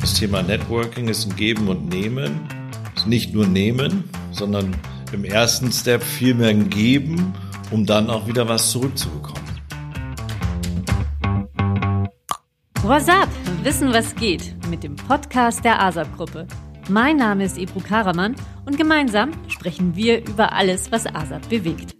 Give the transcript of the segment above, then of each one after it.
Das Thema Networking ist ein Geben und Nehmen. Ist nicht nur Nehmen, sondern im ersten Step viel mehr ein Geben, um dann auch wieder was zurückzubekommen. What's up? Wissen, was geht mit dem Podcast der ASAP-Gruppe. Mein Name ist Ebru Karaman und gemeinsam sprechen wir über alles, was ASAP bewegt.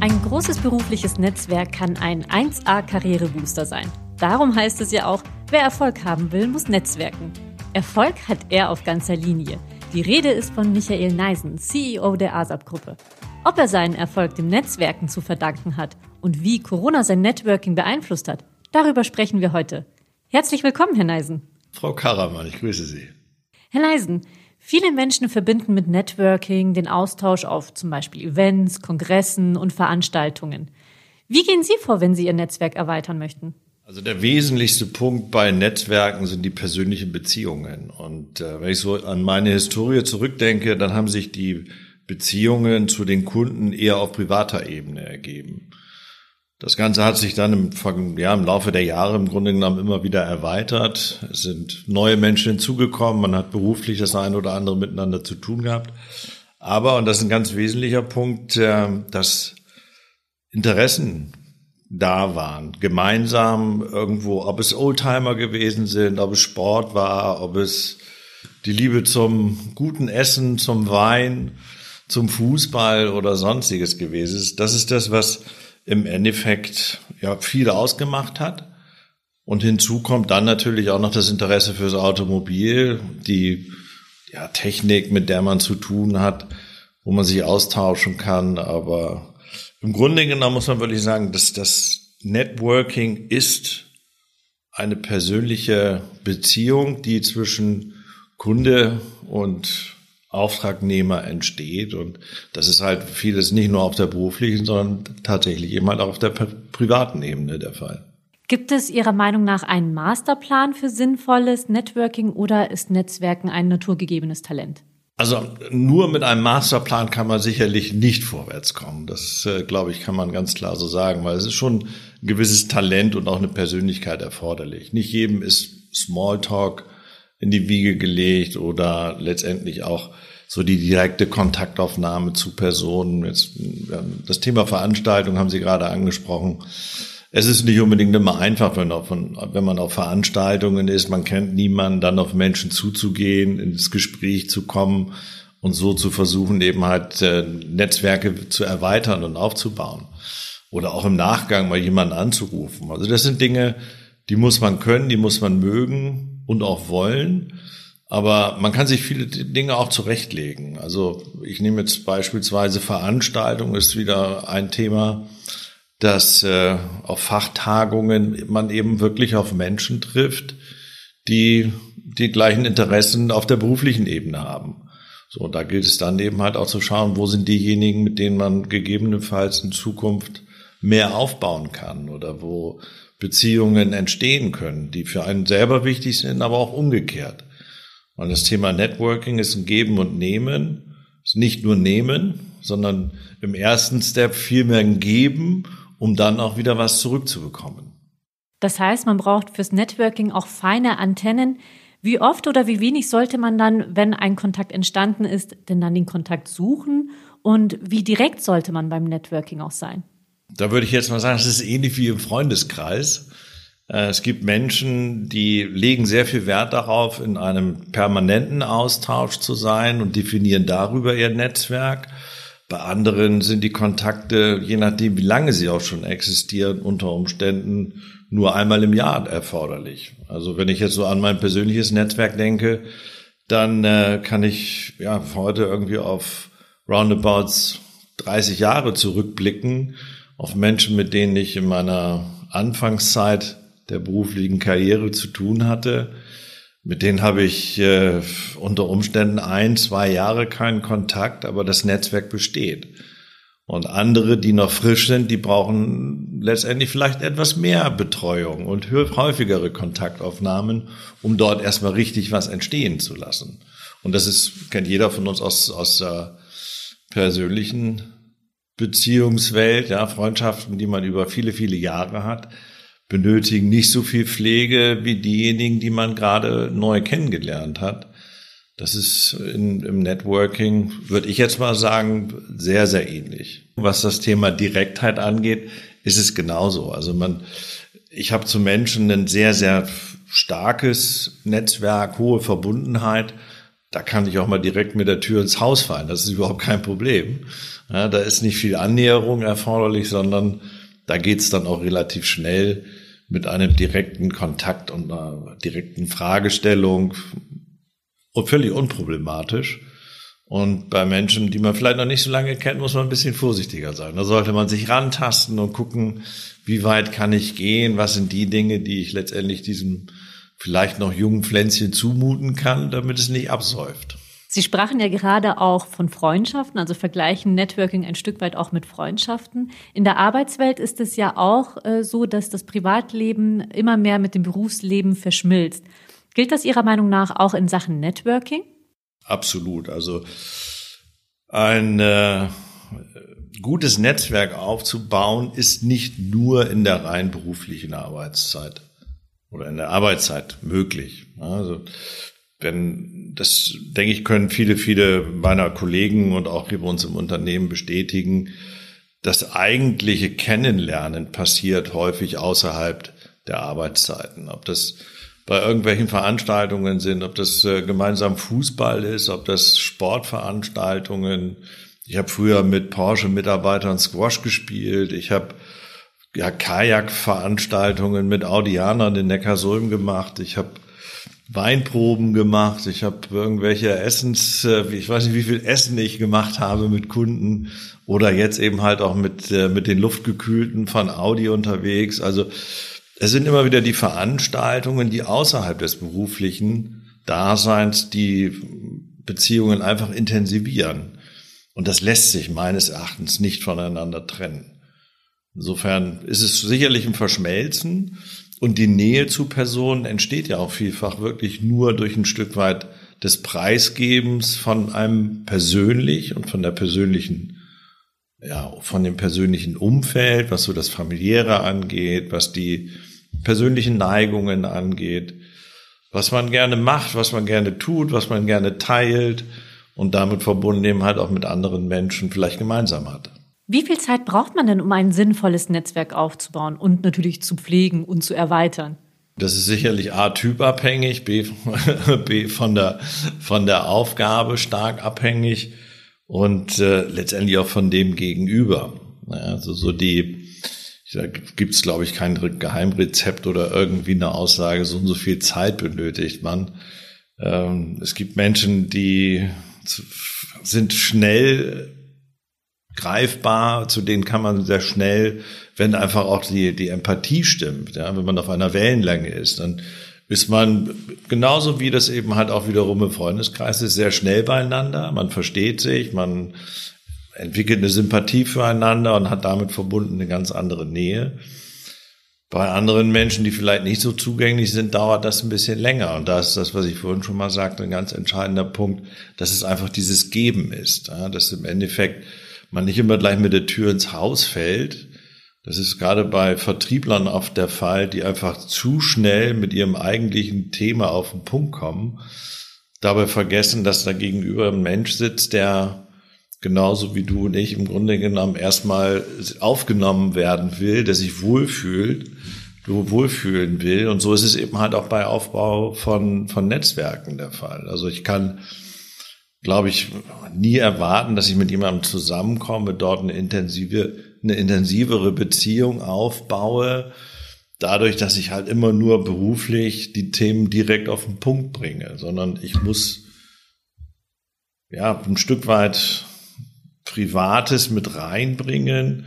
Ein großes berufliches Netzwerk kann ein 1A-Karrierebooster sein. Darum heißt es ja auch, wer Erfolg haben will, muss netzwerken. Erfolg hat er auf ganzer Linie. Die Rede ist von Michael Neisen, CEO der ASAP-Gruppe. Ob er seinen Erfolg dem Netzwerken zu verdanken hat und wie Corona sein Networking beeinflusst hat, darüber sprechen wir heute. Herzlich willkommen, Herr Neisen. Frau Karaman, ich grüße Sie. Herr Neisen, Viele Menschen verbinden mit Networking den Austausch auf zum Beispiel Events, Kongressen und Veranstaltungen. Wie gehen Sie vor, wenn Sie Ihr Netzwerk erweitern möchten? Also der wesentlichste Punkt bei Netzwerken sind die persönlichen Beziehungen. Und äh, wenn ich so an meine Historie zurückdenke, dann haben sich die Beziehungen zu den Kunden eher auf privater Ebene ergeben. Das Ganze hat sich dann im, ja, im Laufe der Jahre im Grunde genommen immer wieder erweitert. Es sind neue Menschen hinzugekommen. Man hat beruflich das eine oder andere miteinander zu tun gehabt. Aber, und das ist ein ganz wesentlicher Punkt, äh, dass Interessen da waren, gemeinsam irgendwo, ob es Oldtimer gewesen sind, ob es Sport war, ob es die Liebe zum guten Essen, zum Wein, zum Fußball oder sonstiges gewesen ist. Das ist das, was im Endeffekt ja viel ausgemacht hat. Und hinzu kommt dann natürlich auch noch das Interesse fürs Automobil, die ja, Technik, mit der man zu tun hat, wo man sich austauschen kann. Aber im Grunde genommen muss man wirklich sagen, dass das Networking ist eine persönliche Beziehung, die zwischen Kunde und Auftragnehmer entsteht. Und das ist halt vieles nicht nur auf der beruflichen, sondern tatsächlich eben halt auch auf der privaten Ebene der Fall. Gibt es Ihrer Meinung nach einen Masterplan für sinnvolles Networking oder ist Netzwerken ein naturgegebenes Talent? Also nur mit einem Masterplan kann man sicherlich nicht vorwärts kommen. Das, äh, glaube ich, kann man ganz klar so sagen, weil es ist schon ein gewisses Talent und auch eine Persönlichkeit erforderlich. Nicht jedem ist Smalltalk in die Wiege gelegt oder letztendlich auch so die direkte Kontaktaufnahme zu Personen. Jetzt, das Thema Veranstaltung haben Sie gerade angesprochen. Es ist nicht unbedingt immer einfach, wenn, auf, wenn man auf Veranstaltungen ist, man kennt niemanden, dann auf Menschen zuzugehen, ins Gespräch zu kommen und so zu versuchen, eben halt äh, Netzwerke zu erweitern und aufzubauen. Oder auch im Nachgang mal jemanden anzurufen. Also das sind Dinge, die muss man können, die muss man mögen und auch wollen. Aber man kann sich viele Dinge auch zurechtlegen. Also ich nehme jetzt beispielsweise Veranstaltung ist wieder ein Thema, dass äh, auf Fachtagungen man eben wirklich auf Menschen trifft, die die gleichen Interessen auf der beruflichen Ebene haben. So, da gilt es dann eben halt auch zu schauen, wo sind diejenigen, mit denen man gegebenenfalls in Zukunft mehr aufbauen kann oder wo Beziehungen entstehen können, die für einen selber wichtig sind, aber auch umgekehrt. Und das Thema Networking ist ein Geben und Nehmen, ist nicht nur Nehmen, sondern im ersten Step viel mehr ein Geben, um dann auch wieder was zurückzubekommen. Das heißt, man braucht fürs Networking auch feine Antennen. Wie oft oder wie wenig sollte man dann, wenn ein Kontakt entstanden ist, denn dann den Kontakt suchen? Und wie direkt sollte man beim Networking auch sein? Da würde ich jetzt mal sagen, es ist ähnlich wie im Freundeskreis. Äh, es gibt Menschen, die legen sehr viel Wert darauf, in einem permanenten Austausch zu sein und definieren darüber ihr Netzwerk. Bei anderen sind die Kontakte, je nachdem, wie lange sie auch schon existieren, unter Umständen nur einmal im Jahr erforderlich. Also wenn ich jetzt so an mein persönliches Netzwerk denke, dann äh, kann ich ja heute irgendwie auf roundabouts 30 Jahre zurückblicken auf Menschen, mit denen ich in meiner Anfangszeit der beruflichen Karriere zu tun hatte. Mit denen habe ich äh, unter Umständen ein, zwei Jahre keinen Kontakt, aber das Netzwerk besteht. Und andere, die noch frisch sind, die brauchen letztendlich vielleicht etwas mehr Betreuung und häufigere Kontaktaufnahmen, um dort erstmal richtig was entstehen zu lassen. Und das ist, kennt jeder von uns aus, aus der persönlichen Beziehungswelt, ja, Freundschaften, die man über viele, viele Jahre hat. Benötigen nicht so viel Pflege wie diejenigen, die man gerade neu kennengelernt hat. Das ist in, im Networking, würde ich jetzt mal sagen, sehr, sehr ähnlich. Was das Thema Direktheit angeht, ist es genauso. Also man, ich habe zu Menschen ein sehr, sehr starkes Netzwerk, hohe Verbundenheit. Da kann ich auch mal direkt mit der Tür ins Haus fallen. Das ist überhaupt kein Problem. Ja, da ist nicht viel Annäherung erforderlich, sondern da geht's dann auch relativ schnell mit einem direkten Kontakt und einer direkten Fragestellung und völlig unproblematisch. Und bei Menschen, die man vielleicht noch nicht so lange kennt, muss man ein bisschen vorsichtiger sein. Da sollte man sich rantasten und gucken, wie weit kann ich gehen, was sind die Dinge, die ich letztendlich diesem vielleicht noch jungen Pflänzchen zumuten kann, damit es nicht absäuft. Sie sprachen ja gerade auch von Freundschaften, also vergleichen Networking ein Stück weit auch mit Freundschaften. In der Arbeitswelt ist es ja auch äh, so, dass das Privatleben immer mehr mit dem Berufsleben verschmilzt. Gilt das Ihrer Meinung nach auch in Sachen Networking? Absolut. Also ein äh, gutes Netzwerk aufzubauen ist nicht nur in der rein beruflichen Arbeitszeit oder in der Arbeitszeit möglich. Also wenn das denke ich können viele viele meiner Kollegen und auch hier bei uns im Unternehmen bestätigen, das eigentliche Kennenlernen passiert häufig außerhalb der Arbeitszeiten. Ob das bei irgendwelchen Veranstaltungen sind, ob das äh, gemeinsam Fußball ist, ob das Sportveranstaltungen. Ich habe früher mit Porsche-Mitarbeitern Squash gespielt. Ich habe ja Kajak-Veranstaltungen mit Audianern in Neckarsulm gemacht. Ich habe Weinproben gemacht. Ich habe irgendwelche Essens, äh, ich weiß nicht, wie viel Essen ich gemacht habe mit Kunden oder jetzt eben halt auch mit äh, mit den Luftgekühlten von Audi unterwegs. Also es sind immer wieder die Veranstaltungen, die außerhalb des beruflichen Daseins die Beziehungen einfach intensivieren. Und das lässt sich meines Erachtens nicht voneinander trennen. Insofern ist es sicherlich ein Verschmelzen und die Nähe zu Personen entsteht ja auch vielfach wirklich nur durch ein Stück weit des Preisgebens von einem persönlich und von der persönlichen ja, von dem persönlichen Umfeld, was so das familiäre angeht, was die persönlichen Neigungen angeht, was man gerne macht, was man gerne tut, was man gerne teilt und damit verbunden eben halt auch mit anderen Menschen vielleicht gemeinsam hat. Wie viel Zeit braucht man denn, um ein sinnvolles Netzwerk aufzubauen und natürlich zu pflegen und zu erweitern? Das ist sicherlich A, typabhängig, B, B von, der, von der Aufgabe stark abhängig und äh, letztendlich auch von dem Gegenüber. Also so die, da gibt es, glaube ich, kein Geheimrezept oder irgendwie eine Aussage, so und so viel Zeit benötigt man. Ähm, es gibt Menschen, die sind schnell greifbar, zu denen kann man sehr schnell, wenn einfach auch die, die Empathie stimmt, ja, wenn man auf einer Wellenlänge ist, dann ist man genauso wie das eben halt auch wiederum im Freundeskreis ist, sehr schnell beieinander, man versteht sich, man entwickelt eine Sympathie füreinander und hat damit verbunden eine ganz andere Nähe. Bei anderen Menschen, die vielleicht nicht so zugänglich sind, dauert das ein bisschen länger. Und da ist das, was ich vorhin schon mal sagte, ein ganz entscheidender Punkt, dass es einfach dieses Geben ist. Dass im Endeffekt man nicht immer gleich mit der Tür ins Haus fällt. Das ist gerade bei Vertrieblern oft der Fall, die einfach zu schnell mit ihrem eigentlichen Thema auf den Punkt kommen. Dabei vergessen, dass da gegenüber ein Mensch sitzt, der genauso wie du und ich im Grunde genommen erstmal aufgenommen werden will, der sich wohlfühlt, du wohlfühlen will. Und so ist es eben halt auch bei Aufbau von, von Netzwerken der Fall. Also ich kann, glaube ich, nie erwarten, dass ich mit jemandem zusammenkomme, dort eine intensive, eine intensivere Beziehung aufbaue, dadurch, dass ich halt immer nur beruflich die Themen direkt auf den Punkt bringe, sondern ich muss ja ein Stück weit Privates mit reinbringen,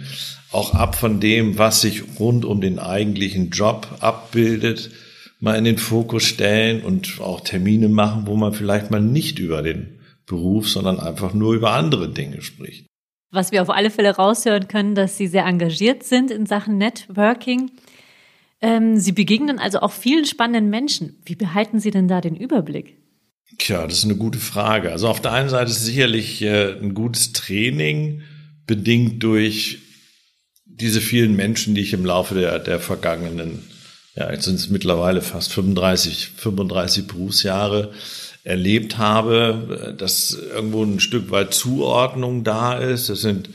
auch ab von dem, was sich rund um den eigentlichen Job abbildet, mal in den Fokus stellen und auch Termine machen, wo man vielleicht mal nicht über den Beruf, sondern einfach nur über andere Dinge spricht. Was wir auf alle Fälle raushören können, dass Sie sehr engagiert sind in Sachen Networking. Ähm, Sie begegnen also auch vielen spannenden Menschen. Wie behalten Sie denn da den Überblick? Tja, das ist eine gute Frage. Also auf der einen Seite ist sicherlich äh, ein gutes Training bedingt durch diese vielen Menschen, die ich im Laufe der, der vergangenen ja, jetzt sind es mittlerweile fast 35, 35 Berufsjahre erlebt habe, dass irgendwo ein Stück weit Zuordnung da ist. Das sind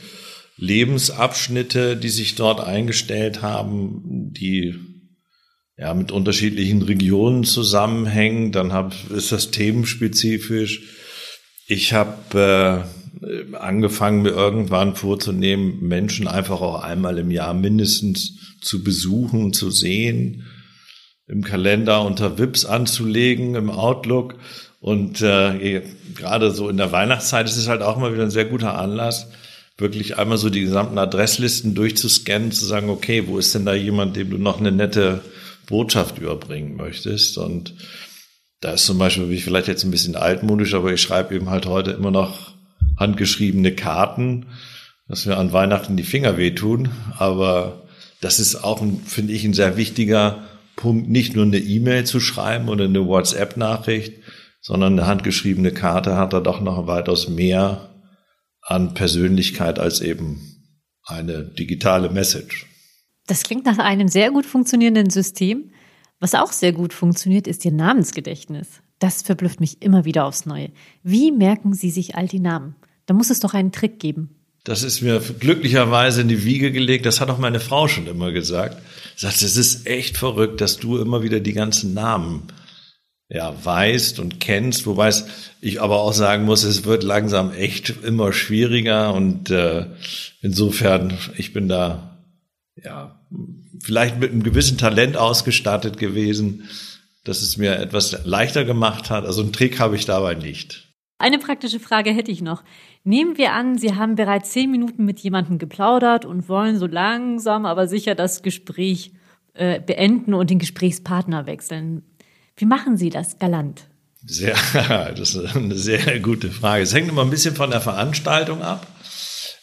Lebensabschnitte, die sich dort eingestellt haben, die ja mit unterschiedlichen Regionen zusammenhängen. Dann hab, ist das themenspezifisch. Ich habe äh, angefangen, mir irgendwann vorzunehmen, Menschen einfach auch einmal im Jahr mindestens zu besuchen, zu sehen, im Kalender unter Vips anzulegen, im Outlook. Und äh, gerade so in der Weihnachtszeit ist es halt auch immer wieder ein sehr guter Anlass, wirklich einmal so die gesamten Adresslisten durchzuscannen, zu sagen, okay, wo ist denn da jemand, dem du noch eine nette Botschaft überbringen möchtest? Und da ist zum Beispiel, bin ich vielleicht jetzt ein bisschen altmodisch, aber ich schreibe eben halt heute immer noch handgeschriebene Karten, dass mir an Weihnachten die Finger wehtun. Aber das ist auch, finde ich, ein sehr wichtiger Punkt, nicht nur eine E-Mail zu schreiben oder eine WhatsApp-Nachricht, sondern eine handgeschriebene Karte hat da doch noch weitaus mehr an Persönlichkeit als eben eine digitale Message. Das klingt nach einem sehr gut funktionierenden System. Was auch sehr gut funktioniert, ist Ihr Namensgedächtnis. Das verblüfft mich immer wieder aufs Neue. Wie merken Sie sich all die Namen? Da muss es doch einen Trick geben. Das ist mir glücklicherweise in die Wiege gelegt. Das hat auch meine Frau schon immer gesagt. Sie sagt, es ist echt verrückt, dass du immer wieder die ganzen Namen ja, weißt und kennst, wobei ich aber auch sagen muss, es wird langsam echt immer schwieriger und äh, insofern, ich bin da ja vielleicht mit einem gewissen Talent ausgestattet gewesen, dass es mir etwas leichter gemacht hat. Also einen Trick habe ich dabei nicht. Eine praktische Frage hätte ich noch. Nehmen wir an, Sie haben bereits zehn Minuten mit jemandem geplaudert und wollen so langsam, aber sicher das Gespräch äh, beenden und den Gesprächspartner wechseln. Wie machen Sie das galant? Sehr, das ist eine sehr gute Frage. Es hängt immer ein bisschen von der Veranstaltung ab.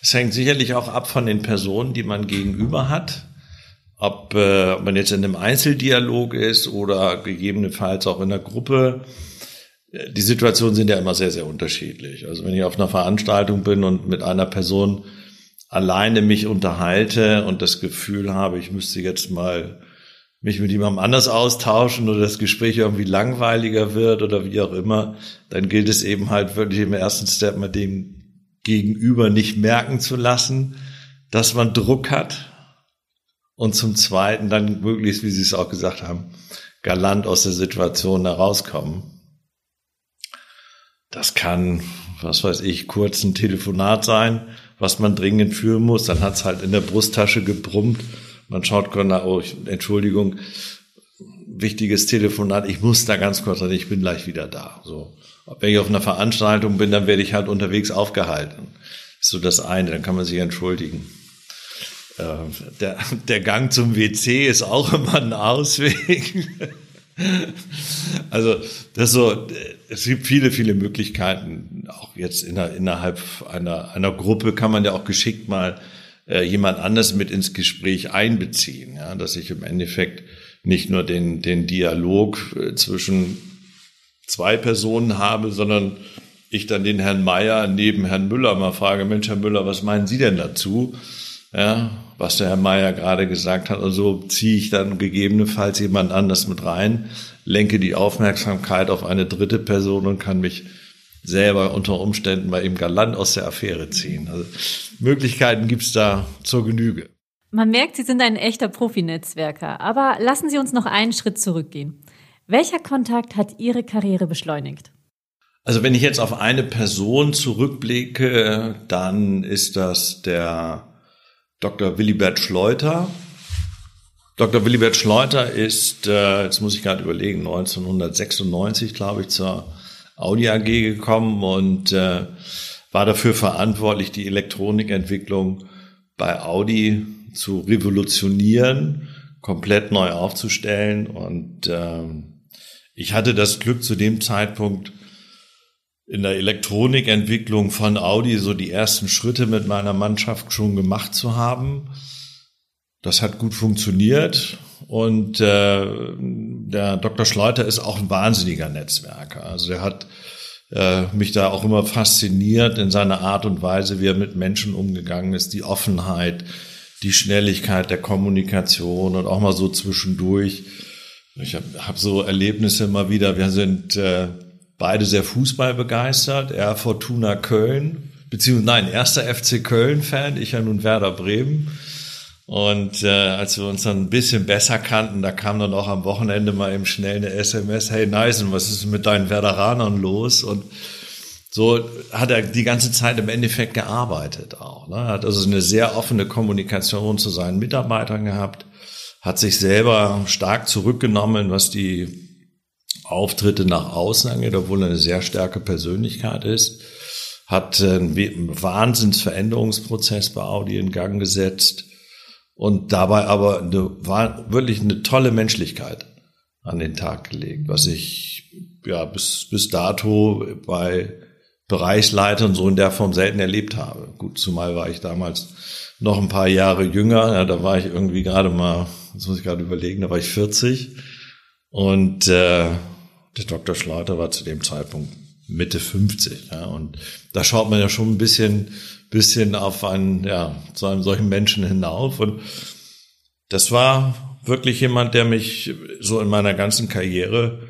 Es hängt sicherlich auch ab von den Personen, die man gegenüber hat. Ob, äh, ob man jetzt in einem Einzeldialog ist oder gegebenenfalls auch in einer Gruppe. Die Situationen sind ja immer sehr, sehr unterschiedlich. Also wenn ich auf einer Veranstaltung bin und mit einer Person alleine mich unterhalte und das Gefühl habe, ich müsste jetzt mal mich mit jemandem anders austauschen oder das Gespräch irgendwie langweiliger wird oder wie auch immer, dann gilt es eben halt wirklich im ersten Step mal dem Gegenüber nicht merken zu lassen, dass man Druck hat und zum Zweiten dann möglichst, wie Sie es auch gesagt haben, galant aus der Situation herauskommen. Das kann, was weiß ich, kurz ein Telefonat sein, was man dringend führen muss. Dann hat es halt in der Brusttasche gebrummt man schaut gerade, oh, Entschuldigung, wichtiges Telefonat, ich muss da ganz kurz, ich bin gleich wieder da. So. Wenn ich auf einer Veranstaltung bin, dann werde ich halt unterwegs aufgehalten. ist so das eine, dann kann man sich entschuldigen. Äh, der, der Gang zum WC ist auch immer ein Ausweg. also, das so, es gibt viele, viele Möglichkeiten. Auch jetzt innerhalb einer, einer Gruppe kann man ja auch geschickt mal äh, jemand anders mit ins Gespräch einbeziehen, ja, dass ich im Endeffekt nicht nur den, den Dialog äh, zwischen zwei Personen habe, sondern ich dann den Herrn Meier neben Herrn Müller mal frage, Mensch, Herr Müller, was meinen Sie denn dazu? Ja, was der Herr Meier gerade gesagt hat. Also ziehe ich dann gegebenenfalls jemand anders mit rein, lenke die Aufmerksamkeit auf eine dritte Person und kann mich selber unter Umständen mal eben galant aus der Affäre ziehen. Also Möglichkeiten gibt's da zur Genüge. Man merkt, Sie sind ein echter Profinetzwerker. Aber lassen Sie uns noch einen Schritt zurückgehen. Welcher Kontakt hat Ihre Karriere beschleunigt? Also wenn ich jetzt auf eine Person zurückblicke, dann ist das der Dr. Willibert Schleuter. Dr. Willibert Schleuter ist, äh, jetzt muss ich gerade überlegen, 1996, glaube ich, zur Audi AG gekommen und äh, war dafür verantwortlich, die Elektronikentwicklung bei Audi zu revolutionieren, komplett neu aufzustellen. Und äh, ich hatte das Glück zu dem Zeitpunkt in der Elektronikentwicklung von Audi so die ersten Schritte mit meiner Mannschaft schon gemacht zu haben. Das hat gut funktioniert und äh, der Dr. Schleuter ist auch ein wahnsinniger Netzwerker. Also er hat äh, mich da auch immer fasziniert in seiner Art und Weise, wie er mit Menschen umgegangen ist, die Offenheit, die Schnelligkeit der Kommunikation und auch mal so zwischendurch. Ich habe hab so Erlebnisse immer wieder. Wir sind äh, beide sehr Fußball begeistert. Er Fortuna Köln, beziehungsweise nein, erster FC Köln-Fan, ich ja nun Werder Bremen. Und äh, als wir uns dann ein bisschen besser kannten, da kam dann auch am Wochenende mal eben schnell eine SMS, hey Neisen, was ist mit deinen Werderanern los? Und so hat er die ganze Zeit im Endeffekt gearbeitet auch. Ne? Hat also eine sehr offene Kommunikation zu seinen Mitarbeitern gehabt, hat sich selber stark zurückgenommen, was die Auftritte nach außen angeht, obwohl er eine sehr starke Persönlichkeit ist, hat einen Wahnsinnsveränderungsprozess bei Audi in Gang gesetzt und dabei aber eine, war wirklich eine tolle Menschlichkeit an den Tag gelegt, was ich ja bis, bis dato bei Bereichsleitern so in der Form selten erlebt habe. Gut, zumal war ich damals noch ein paar Jahre jünger, ja, da war ich irgendwie gerade mal, das muss ich gerade überlegen, da war ich 40 und äh, der Dr. Schleuter war zu dem Zeitpunkt Mitte 50. Ja, und da schaut man ja schon ein bisschen, bisschen auf einen, ja, zu einem solchen Menschen hinauf. Und das war wirklich jemand, der mich so in meiner ganzen Karriere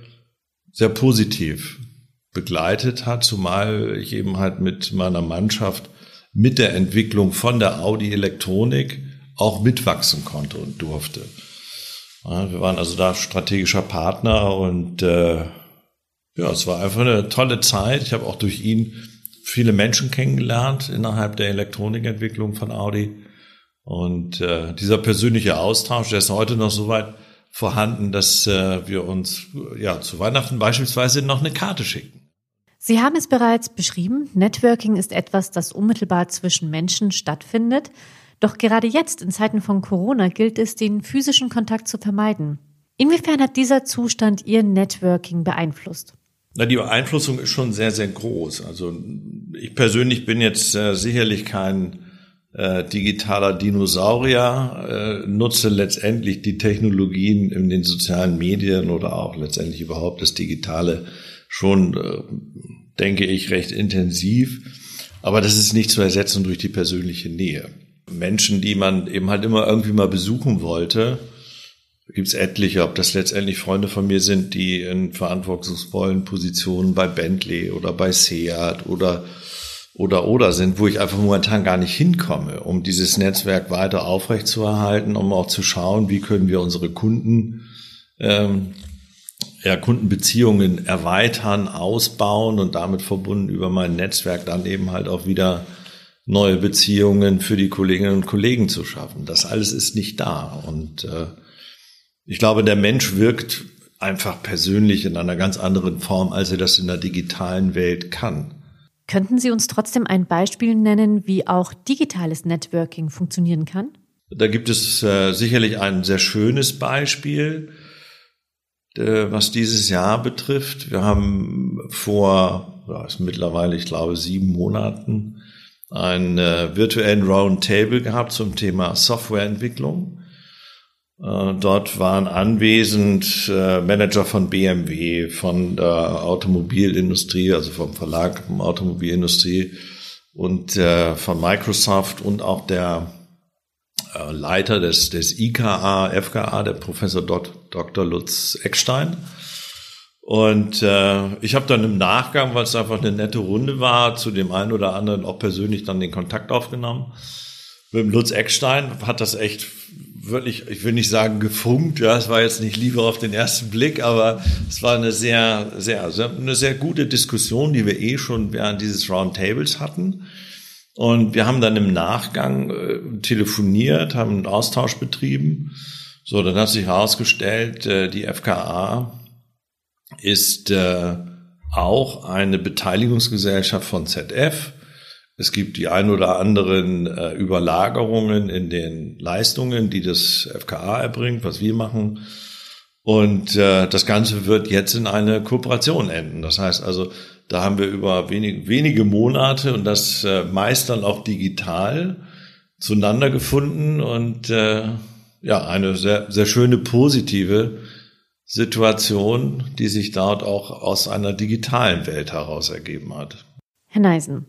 sehr positiv begleitet hat, zumal ich eben halt mit meiner Mannschaft mit der Entwicklung von der Audi Elektronik auch mitwachsen konnte und durfte. Ja, wir waren also da strategischer Partner und äh, ja, es war einfach eine tolle Zeit. Ich habe auch durch ihn viele Menschen kennengelernt innerhalb der Elektronikentwicklung von Audi. Und äh, dieser persönliche Austausch, der ist heute noch so weit vorhanden, dass äh, wir uns ja zu Weihnachten beispielsweise noch eine Karte schicken. Sie haben es bereits beschrieben, Networking ist etwas, das unmittelbar zwischen Menschen stattfindet. Doch gerade jetzt, in Zeiten von Corona, gilt es, den physischen Kontakt zu vermeiden. Inwiefern hat dieser Zustand Ihr Networking beeinflusst? Na, die Beeinflussung ist schon sehr, sehr groß. Also ich persönlich bin jetzt äh, sicherlich kein äh, digitaler Dinosaurier, äh, nutze letztendlich die Technologien in den sozialen Medien oder auch letztendlich überhaupt das Digitale schon, äh, denke ich, recht intensiv. Aber das ist nicht zu ersetzen durch die persönliche Nähe. Menschen, die man eben halt immer irgendwie mal besuchen wollte, gibt es etliche, ob das letztendlich Freunde von mir sind, die in verantwortungsvollen Positionen bei Bentley oder bei Seat oder oder oder sind, wo ich einfach momentan gar nicht hinkomme, um dieses Netzwerk weiter aufrechtzuerhalten, um auch zu schauen, wie können wir unsere Kunden ähm, ja, Kundenbeziehungen erweitern, ausbauen und damit verbunden über mein Netzwerk dann eben halt auch wieder neue Beziehungen für die Kolleginnen und Kollegen zu schaffen. Das alles ist nicht da und äh, ich glaube, der Mensch wirkt einfach persönlich in einer ganz anderen Form, als er das in der digitalen Welt kann. Könnten Sie uns trotzdem ein Beispiel nennen, wie auch digitales Networking funktionieren kann? Da gibt es äh, sicherlich ein sehr schönes Beispiel, äh, was dieses Jahr betrifft. Wir haben vor, ja, ist mittlerweile, ich glaube, sieben Monaten einen äh, virtuellen Roundtable gehabt zum Thema Softwareentwicklung. Äh, dort waren anwesend äh, Manager von BMW, von der Automobilindustrie, also vom Verlag Automobilindustrie und äh, von Microsoft und auch der Leiter des, des IKA, FKA, der Professor Dr. Lutz Eckstein. Und äh, ich habe dann im Nachgang, weil es einfach eine nette Runde war, zu dem einen oder anderen auch persönlich dann den Kontakt aufgenommen. Mit Lutz Eckstein hat das echt wirklich, ich will nicht sagen gefunkt, ja, es war jetzt nicht Liebe auf den ersten Blick, aber es war eine sehr, sehr, eine sehr gute Diskussion, die wir eh schon während dieses Roundtables hatten. Und wir haben dann im Nachgang äh, telefoniert, haben einen Austausch betrieben. So, dann hat sich herausgestellt, äh, die FKA ist äh, auch eine Beteiligungsgesellschaft von ZF es gibt die ein oder anderen äh, Überlagerungen in den Leistungen, die das FKA erbringt, was wir machen. Und äh, das Ganze wird jetzt in eine Kooperation enden. Das heißt also, da haben wir über wenig, wenige Monate und das äh, meist dann auch digital zueinander gefunden und äh, ja, eine sehr, sehr schöne positive Situation, die sich dort auch aus einer digitalen Welt heraus ergeben hat. Herr Neisen,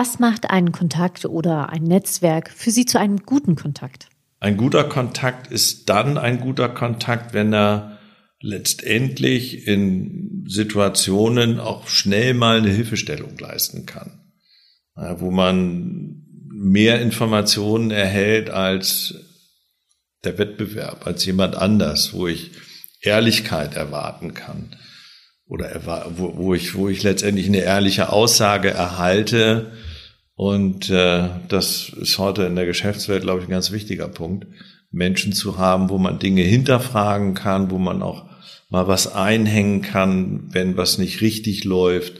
Was macht einen Kontakt oder ein Netzwerk für Sie zu einem guten Kontakt? Ein guter Kontakt ist dann ein guter Kontakt, wenn er letztendlich in Situationen auch schnell mal eine Hilfestellung leisten kann, wo man mehr Informationen erhält als der Wettbewerb, als jemand anders, wo ich Ehrlichkeit erwarten kann oder wo, ich, wo ich letztendlich eine ehrliche Aussage erhalte. Und äh, das ist heute in der Geschäftswelt, glaube ich, ein ganz wichtiger Punkt, Menschen zu haben, wo man Dinge hinterfragen kann, wo man auch mal was einhängen kann, wenn was nicht richtig läuft,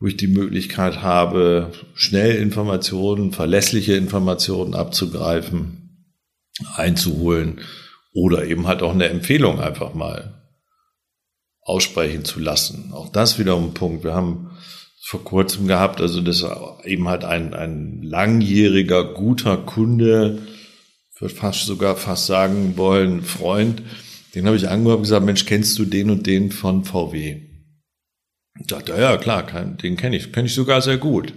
wo ich die Möglichkeit habe, schnell Informationen, verlässliche Informationen abzugreifen, einzuholen oder eben halt auch eine Empfehlung einfach mal aussprechen zu lassen. Auch das wieder ein Punkt. Wir haben vor kurzem gehabt, also das eben halt ein, ein langjähriger, guter Kunde, würde fast sogar fast sagen wollen, Freund, den habe ich angerufen und gesagt, Mensch, kennst du den und den von VW? Ich dachte, ja, klar, den kenne ich, kenne ich sogar sehr gut.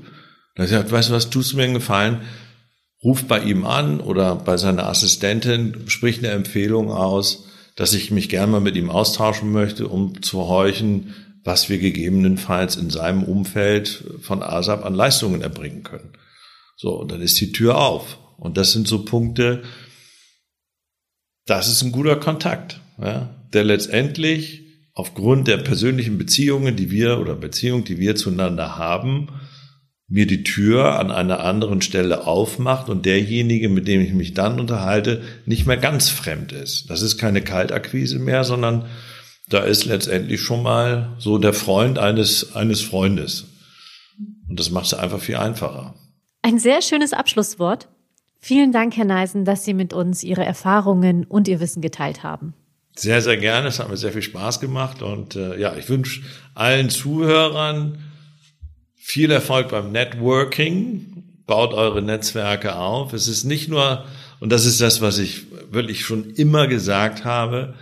Da ich gesagt, weißt du was, tust du mir einen Gefallen? Ruf bei ihm an oder bei seiner Assistentin, sprich eine Empfehlung aus, dass ich mich gerne mal mit ihm austauschen möchte, um zu horchen, was wir gegebenenfalls in seinem Umfeld von ASAP an Leistungen erbringen können. So, und dann ist die Tür auf. Und das sind so Punkte, das ist ein guter Kontakt ja, der letztendlich aufgrund der persönlichen Beziehungen, die wir oder Beziehung, die wir zueinander haben, mir die Tür an einer anderen Stelle aufmacht und derjenige, mit dem ich mich dann unterhalte, nicht mehr ganz fremd ist. Das ist keine Kaltakquise mehr, sondern da ist letztendlich schon mal so der Freund eines, eines Freundes. Und das macht es einfach viel einfacher. Ein sehr schönes Abschlusswort. Vielen Dank, Herr Neisen, dass Sie mit uns Ihre Erfahrungen und Ihr Wissen geteilt haben. Sehr, sehr gerne. Es hat mir sehr viel Spaß gemacht. Und äh, ja, ich wünsche allen Zuhörern viel Erfolg beim Networking. Baut eure Netzwerke auf. Es ist nicht nur, und das ist das, was ich wirklich schon immer gesagt habe,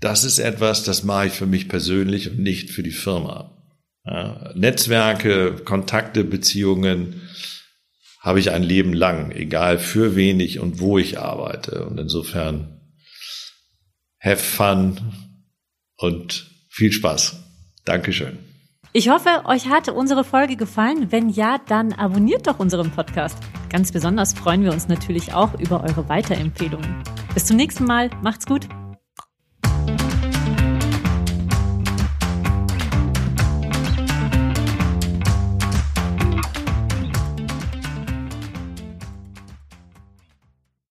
das ist etwas, das mache ich für mich persönlich und nicht für die Firma. Ja, Netzwerke, Kontakte, Beziehungen habe ich ein Leben lang, egal für wen ich und wo ich arbeite. Und insofern have fun und viel Spaß. Dankeschön. Ich hoffe, euch hat unsere Folge gefallen. Wenn ja, dann abonniert doch unseren Podcast. Ganz besonders freuen wir uns natürlich auch über eure Weiterempfehlungen. Bis zum nächsten Mal. Macht's gut.